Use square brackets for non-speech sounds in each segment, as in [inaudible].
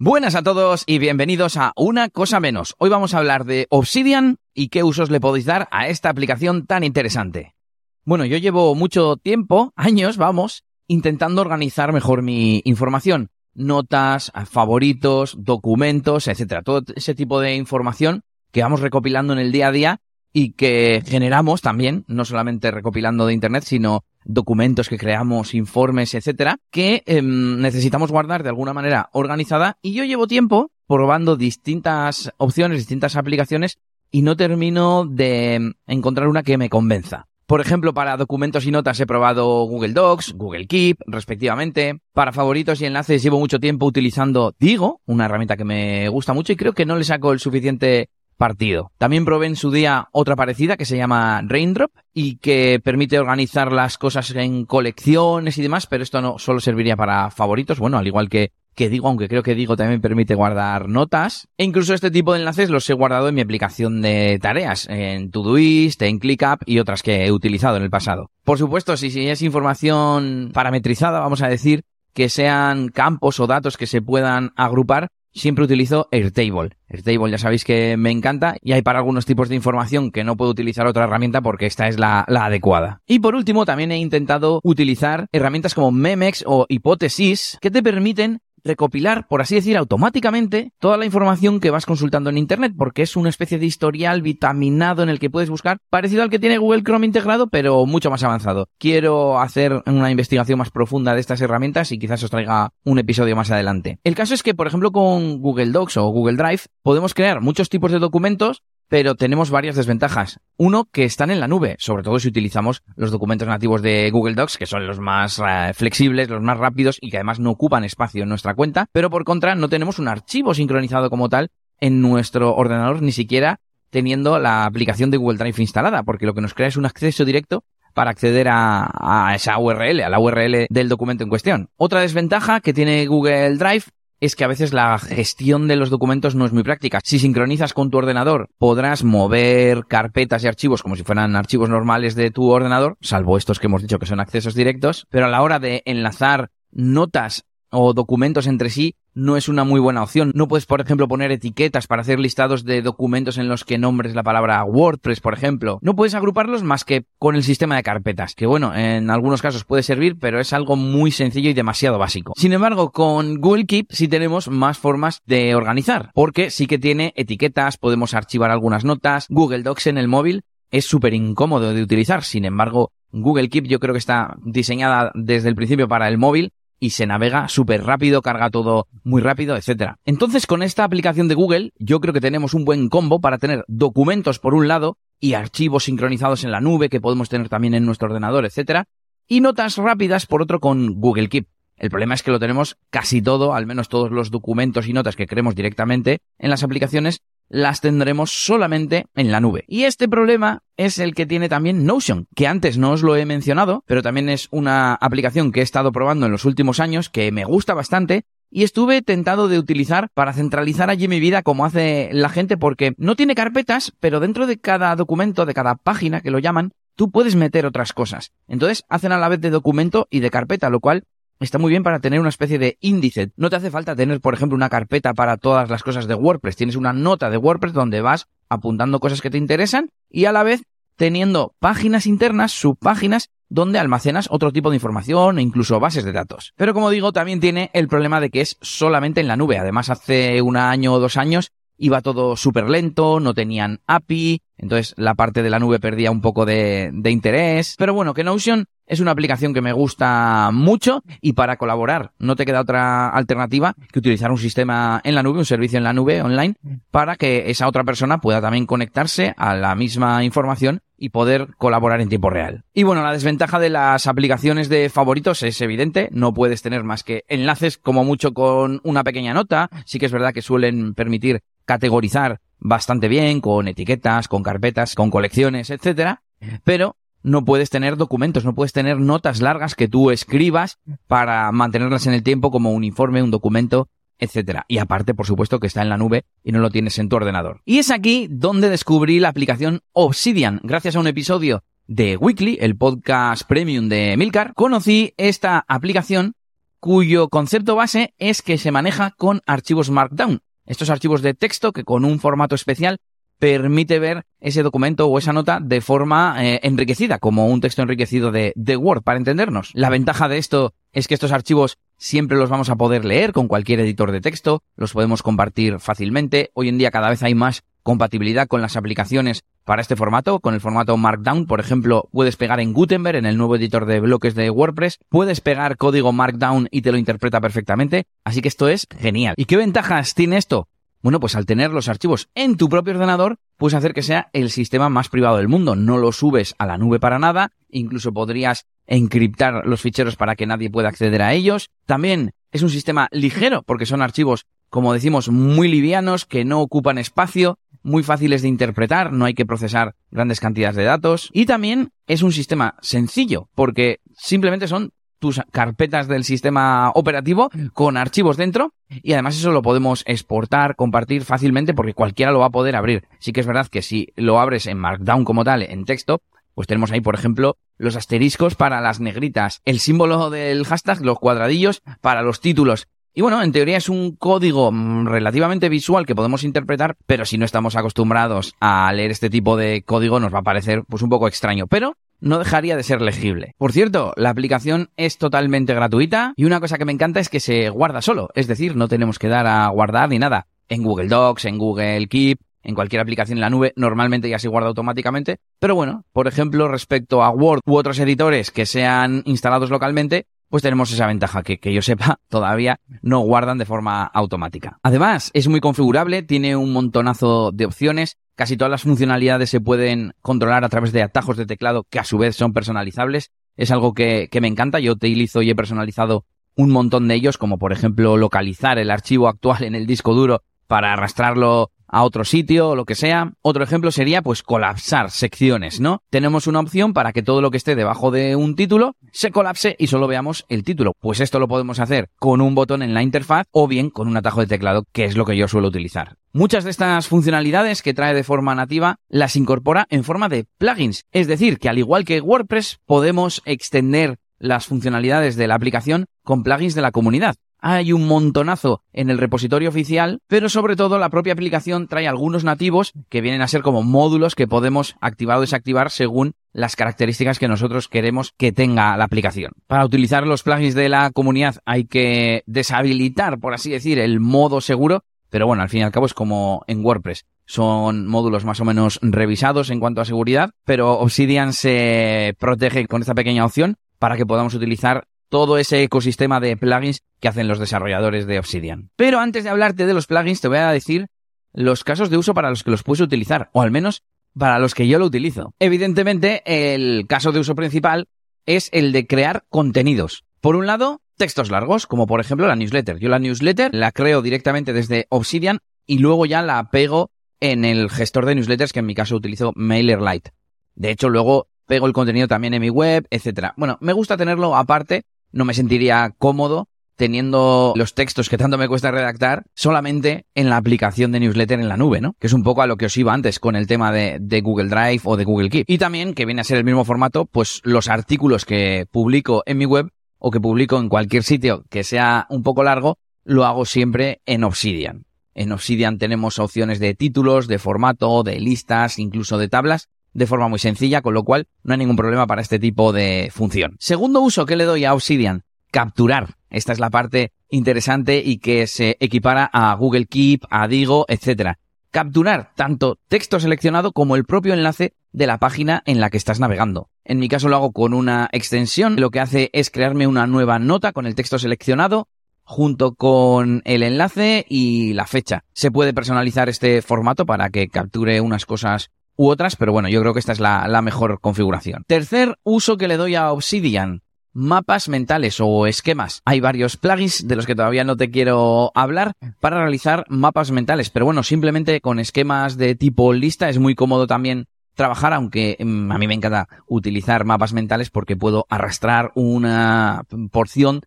Buenas a todos y bienvenidos a Una Cosa Menos. Hoy vamos a hablar de Obsidian y qué usos le podéis dar a esta aplicación tan interesante. Bueno, yo llevo mucho tiempo, [laughs] años, vamos, intentando organizar mejor mi información. Notas, favoritos, documentos, etcétera. Todo ese tipo de información que vamos recopilando en el día a día y que generamos también, no solamente recopilando de internet, sino documentos que creamos, informes, etcétera, que em, necesitamos guardar de alguna manera organizada. Y yo llevo tiempo probando distintas opciones, distintas aplicaciones y no termino de encontrar una que me convenza. Por ejemplo, para documentos y notas he probado Google Docs, Google Keep, respectivamente. Para favoritos y enlaces llevo mucho tiempo utilizando Digo, una herramienta que me gusta mucho y creo que no le saco el suficiente partido. También probé en su día otra parecida que se llama Raindrop y que permite organizar las cosas en colecciones y demás, pero esto no solo serviría para favoritos, bueno, al igual que que digo, aunque creo que digo también permite guardar notas. E incluso este tipo de enlaces los he guardado en mi aplicación de tareas, en Todoist, en ClickUp y otras que he utilizado en el pasado. Por supuesto, si, si es información parametrizada, vamos a decir, que sean campos o datos que se puedan agrupar, siempre utilizo Airtable. Airtable ya sabéis que me encanta y hay para algunos tipos de información que no puedo utilizar otra herramienta porque esta es la, la, adecuada. Y por último, también he intentado utilizar herramientas como Memex o Hipótesis que te permiten recopilar, por así decir, automáticamente toda la información que vas consultando en Internet, porque es una especie de historial vitaminado en el que puedes buscar, parecido al que tiene Google Chrome integrado, pero mucho más avanzado. Quiero hacer una investigación más profunda de estas herramientas y quizás os traiga un episodio más adelante. El caso es que, por ejemplo, con Google Docs o Google Drive, podemos crear muchos tipos de documentos pero tenemos varias desventajas. Uno, que están en la nube, sobre todo si utilizamos los documentos nativos de Google Docs, que son los más uh, flexibles, los más rápidos y que además no ocupan espacio en nuestra cuenta, pero por contra no tenemos un archivo sincronizado como tal en nuestro ordenador, ni siquiera teniendo la aplicación de Google Drive instalada, porque lo que nos crea es un acceso directo para acceder a, a, esa URL, a la URL del documento en cuestión. Otra desventaja que tiene Google Drive es que a veces la gestión de los documentos no es muy práctica. Si sincronizas con tu ordenador, podrás mover carpetas y archivos como si fueran archivos normales de tu ordenador, salvo estos que hemos dicho que son accesos directos, pero a la hora de enlazar notas o documentos entre sí no es una muy buena opción. No puedes, por ejemplo, poner etiquetas para hacer listados de documentos en los que nombres la palabra WordPress, por ejemplo. No puedes agruparlos más que con el sistema de carpetas, que bueno, en algunos casos puede servir, pero es algo muy sencillo y demasiado básico. Sin embargo, con Google Keep sí tenemos más formas de organizar, porque sí que tiene etiquetas, podemos archivar algunas notas, Google Docs en el móvil es súper incómodo de utilizar, sin embargo, Google Keep yo creo que está diseñada desde el principio para el móvil y se navega súper rápido, carga todo muy rápido, etcétera. Entonces, con esta aplicación de Google, yo creo que tenemos un buen combo para tener documentos por un lado y archivos sincronizados en la nube que podemos tener también en nuestro ordenador, etcétera, y notas rápidas por otro con Google Keep. El problema es que lo tenemos casi todo, al menos todos los documentos y notas que queremos directamente en las aplicaciones, las tendremos solamente en la nube. Y este problema es el que tiene también Notion, que antes no os lo he mencionado, pero también es una aplicación que he estado probando en los últimos años, que me gusta bastante, y estuve tentado de utilizar para centralizar allí mi vida como hace la gente porque no tiene carpetas, pero dentro de cada documento, de cada página que lo llaman, tú puedes meter otras cosas. Entonces hacen a la vez de documento y de carpeta, lo cual está muy bien para tener una especie de índice. No te hace falta tener, por ejemplo, una carpeta para todas las cosas de WordPress. Tienes una nota de WordPress donde vas apuntando cosas que te interesan y a la vez teniendo páginas internas, subpáginas, donde almacenas otro tipo de información e incluso bases de datos. Pero como digo, también tiene el problema de que es solamente en la nube. Además, hace un año o dos años iba todo súper lento, no tenían API, entonces la parte de la nube perdía un poco de, de, interés. Pero bueno, que Notion es una aplicación que me gusta mucho y para colaborar no te queda otra alternativa que utilizar un sistema en la nube, un servicio en la nube online, para que esa otra persona pueda también conectarse a la misma información y poder colaborar en tiempo real. Y bueno, la desventaja de las aplicaciones de favoritos es evidente, no puedes tener más que enlaces como mucho con una pequeña nota, sí que es verdad que suelen permitir categorizar bastante bien con etiquetas, con carpetas, con colecciones, etcétera, pero no puedes tener documentos, no puedes tener notas largas que tú escribas para mantenerlas en el tiempo como un informe, un documento, etcétera. Y aparte, por supuesto, que está en la nube y no lo tienes en tu ordenador. Y es aquí donde descubrí la aplicación Obsidian. Gracias a un episodio de Weekly, el podcast premium de Milcar, conocí esta aplicación cuyo concepto base es que se maneja con archivos Markdown. Estos archivos de texto que con un formato especial permite ver ese documento o esa nota de forma eh, enriquecida, como un texto enriquecido de, de Word, para entendernos. La ventaja de esto es que estos archivos siempre los vamos a poder leer con cualquier editor de texto, los podemos compartir fácilmente. Hoy en día cada vez hay más compatibilidad con las aplicaciones para este formato, con el formato Markdown, por ejemplo, puedes pegar en Gutenberg, en el nuevo editor de bloques de WordPress, puedes pegar código Markdown y te lo interpreta perfectamente, así que esto es genial. ¿Y qué ventajas tiene esto? Bueno, pues al tener los archivos en tu propio ordenador, puedes hacer que sea el sistema más privado del mundo. No lo subes a la nube para nada, incluso podrías encriptar los ficheros para que nadie pueda acceder a ellos. También es un sistema ligero porque son archivos, como decimos, muy livianos, que no ocupan espacio, muy fáciles de interpretar, no hay que procesar grandes cantidades de datos. Y también es un sistema sencillo porque simplemente son tus carpetas del sistema operativo con archivos dentro y además eso lo podemos exportar, compartir fácilmente porque cualquiera lo va a poder abrir. Sí que es verdad que si lo abres en Markdown como tal, en texto, pues tenemos ahí, por ejemplo, los asteriscos para las negritas, el símbolo del hashtag, los cuadradillos para los títulos. Y bueno, en teoría es un código mm, relativamente visual que podemos interpretar, pero si no estamos acostumbrados a leer este tipo de código nos va a parecer pues un poco extraño. Pero no dejaría de ser legible. Por cierto, la aplicación es totalmente gratuita y una cosa que me encanta es que se guarda solo, es decir, no tenemos que dar a guardar ni nada. En Google Docs, en Google Keep, en cualquier aplicación en la nube, normalmente ya se guarda automáticamente. Pero bueno, por ejemplo, respecto a Word u otros editores que sean instalados localmente, pues tenemos esa ventaja que, que yo sepa, [laughs] todavía no guardan de forma automática. Además, es muy configurable, tiene un montonazo de opciones, Casi todas las funcionalidades se pueden controlar a través de atajos de teclado que a su vez son personalizables. Es algo que, me encanta. Yo utilizo y he personalizado un montón de ellos, como por ejemplo localizar el archivo actual en el disco duro para arrastrarlo a otro sitio o lo que sea. Otro ejemplo sería pues colapsar secciones, ¿no? Tenemos una opción para que todo lo que esté debajo de un título se colapse y solo veamos el título. Pues esto lo podemos hacer con un botón en la interfaz o bien con un atajo de teclado, que es lo que yo suelo utilizar. Muchas de estas funcionalidades que trae de forma nativa las incorpora en forma de plugins. Es decir, que al igual que WordPress podemos extender las funcionalidades de la aplicación con plugins de la comunidad. Hay un montonazo en el repositorio oficial, pero sobre todo la propia aplicación trae algunos nativos que vienen a ser como módulos que podemos activar o desactivar según las características que nosotros queremos que tenga la aplicación. Para utilizar los plugins de la comunidad hay que deshabilitar, por así decir, el modo seguro, pero bueno, al fin y al cabo es como en WordPress. Son módulos más o menos revisados en cuanto a seguridad, pero Obsidian se protege con esta pequeña opción para que podamos utilizar todo ese ecosistema de plugins que hacen los desarrolladores de Obsidian. Pero antes de hablarte de los plugins, te voy a decir los casos de uso para los que los puedes utilizar, o al menos para los que yo lo utilizo. Evidentemente, el caso de uso principal es el de crear contenidos. Por un lado, textos largos, como por ejemplo la newsletter. Yo la newsletter la creo directamente desde Obsidian y luego ya la pego en el gestor de newsletters, que en mi caso utilizo MailerLite. De hecho, luego pego el contenido también en mi web, etcétera. Bueno, me gusta tenerlo aparte no me sentiría cómodo teniendo los textos que tanto me cuesta redactar solamente en la aplicación de newsletter en la nube, ¿no? Que es un poco a lo que os iba antes con el tema de, Google Drive o de Google Keep. Y también, que viene a ser el mismo formato, pues los artículos que publico en mi web o que publico en cualquier sitio que sea un poco largo, lo hago siempre en Obsidian. En Obsidian tenemos opciones de títulos, de formato, de listas, incluso de tablas, de forma muy sencilla, con lo cual no hay ningún problema para este tipo de función. Segundo uso que le doy a Obsidian, capturar. Esta es la parte interesante y que se equipara a Google Keep, a Digo, etc. Capturar tanto texto seleccionado como el propio enlace de la página en la que estás navegando. En mi caso lo hago con una extensión, lo que hace es crearme una nueva nota con el texto seleccionado junto con el enlace y la fecha. Se puede personalizar este formato para que capture unas cosas u otras, pero bueno, yo creo que esta es la, mejor configuración. Tercer uso que le doy a Obsidian mapas mentales o esquemas. Hay varios plugins de los que todavía no te quiero hablar para realizar mapas mentales, pero bueno, simplemente con esquemas de tipo lista es muy cómodo también trabajar, aunque mm, a mí me encanta utilizar mapas mentales porque puedo arrastrar una porción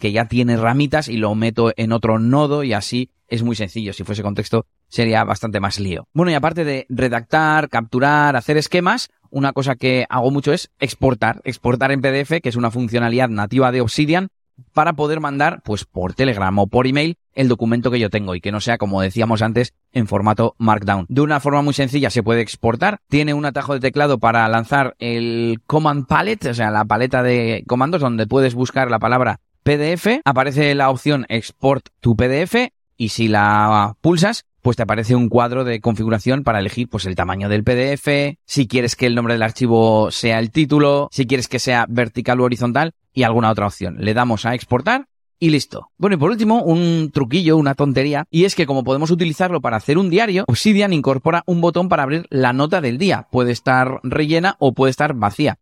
que ya tiene ramitas y lo meto en otro nodo y así es muy sencillo. Si fuese contexto sería bastante más lío. Bueno, y aparte de redactar, capturar, hacer esquemas, una cosa que hago mucho es exportar. Exportar en PDF, que es una funcionalidad nativa de Obsidian, para poder mandar, pues por Telegram o por email, el documento que yo tengo y que no sea, como decíamos antes, en formato Markdown. De una forma muy sencilla se puede exportar. Tiene un atajo de teclado para lanzar el Command Palette, o sea, la paleta de comandos donde puedes buscar la palabra PDF. Aparece la opción Export to PDF y si la pulsas, pues te aparece un cuadro de configuración para elegir pues el tamaño del PDF, si quieres que el nombre del archivo sea el título, si quieres que sea vertical o horizontal y alguna otra opción. Le damos a exportar y listo. Bueno, y por último, un truquillo, una tontería, y es que como podemos utilizarlo para hacer un diario, Obsidian incorpora un botón para abrir la nota del día. Puede estar rellena o puede estar vacía.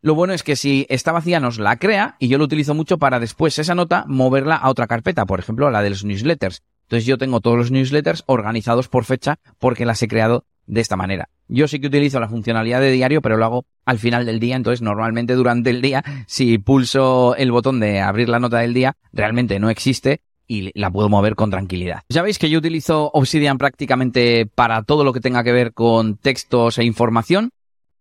Lo bueno es que si está vacía nos la crea y yo lo utilizo mucho para después esa nota moverla a otra carpeta, por ejemplo a la de los newsletters. Entonces yo tengo todos los newsletters organizados por fecha porque las he creado de esta manera. Yo sí que utilizo la funcionalidad de diario, pero lo hago al final del día, entonces normalmente durante el día, si pulso el botón de abrir la nota del día, realmente no existe y la puedo mover con tranquilidad. Ya veis que yo utilizo Obsidian prácticamente para todo lo que tenga que ver con textos e información.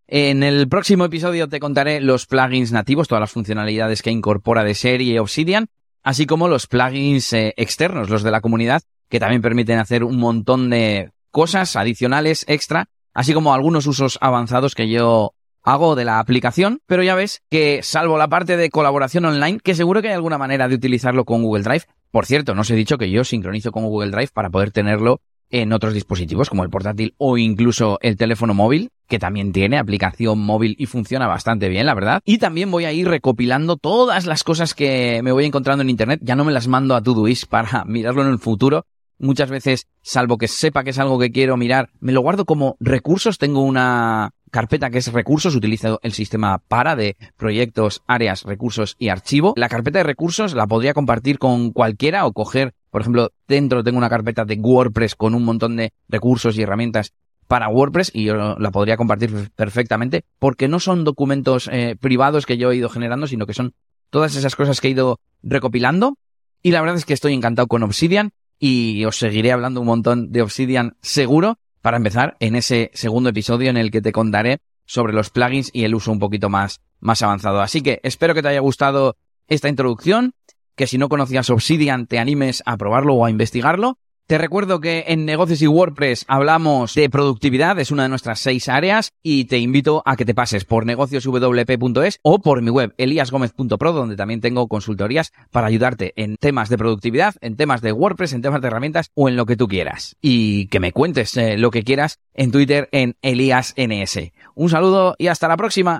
En el próximo episodio te contaré los plugins nativos, todas las funcionalidades que incorpora de serie Obsidian así como los plugins eh, externos, los de la comunidad, que también permiten hacer un montón de cosas adicionales extra, así como algunos usos avanzados que yo hago de la aplicación, pero ya ves que salvo la parte de colaboración online, que seguro que hay alguna manera de utilizarlo con Google Drive. Por cierto, no os he dicho que yo sincronizo con Google Drive para poder tenerlo en otros dispositivos como el portátil o incluso el teléfono móvil, que también tiene aplicación móvil y funciona bastante bien, la verdad. Y también voy a ir recopilando todas las cosas que me voy encontrando en Internet. Ya no me las mando a Todoist [laughs] para mirarlo en el futuro. Muchas veces, salvo que sepa que es algo que quiero mirar, me lo guardo como recursos. Tengo una carpeta que es recursos, utilizo el sistema para de proyectos, áreas, recursos y archivo. La carpeta de recursos la podría compartir con cualquiera o coger, por ejemplo, dentro tengo una carpeta de WordPress con un montón de recursos y herramientas para WordPress y yo la podría compartir perfectamente porque no son documentos eh, privados que yo he ido generando, sino que son todas esas cosas que he ido recopilando. Y la verdad es que estoy encantado con Obsidian y os seguiré hablando un montón de Obsidian seguro para empezar en ese segundo episodio en el que te contaré sobre los plugins y el uso un poquito más, más avanzado. Así que espero que te haya gustado esta introducción, que si no conocías Obsidian te animes a probarlo o a investigarlo te recuerdo que en negocios y WordPress hablamos de productividad, es una de nuestras seis áreas y te invito a que te pases por negocioswp.es o por mi web eliasgomez.pro donde también tengo consultorías para ayudarte en temas de productividad, en temas de WordPress, en temas de herramientas o en lo que tú quieras. Y que me cuentes eh, lo que quieras en Twitter en eliasns. Un saludo y hasta la próxima.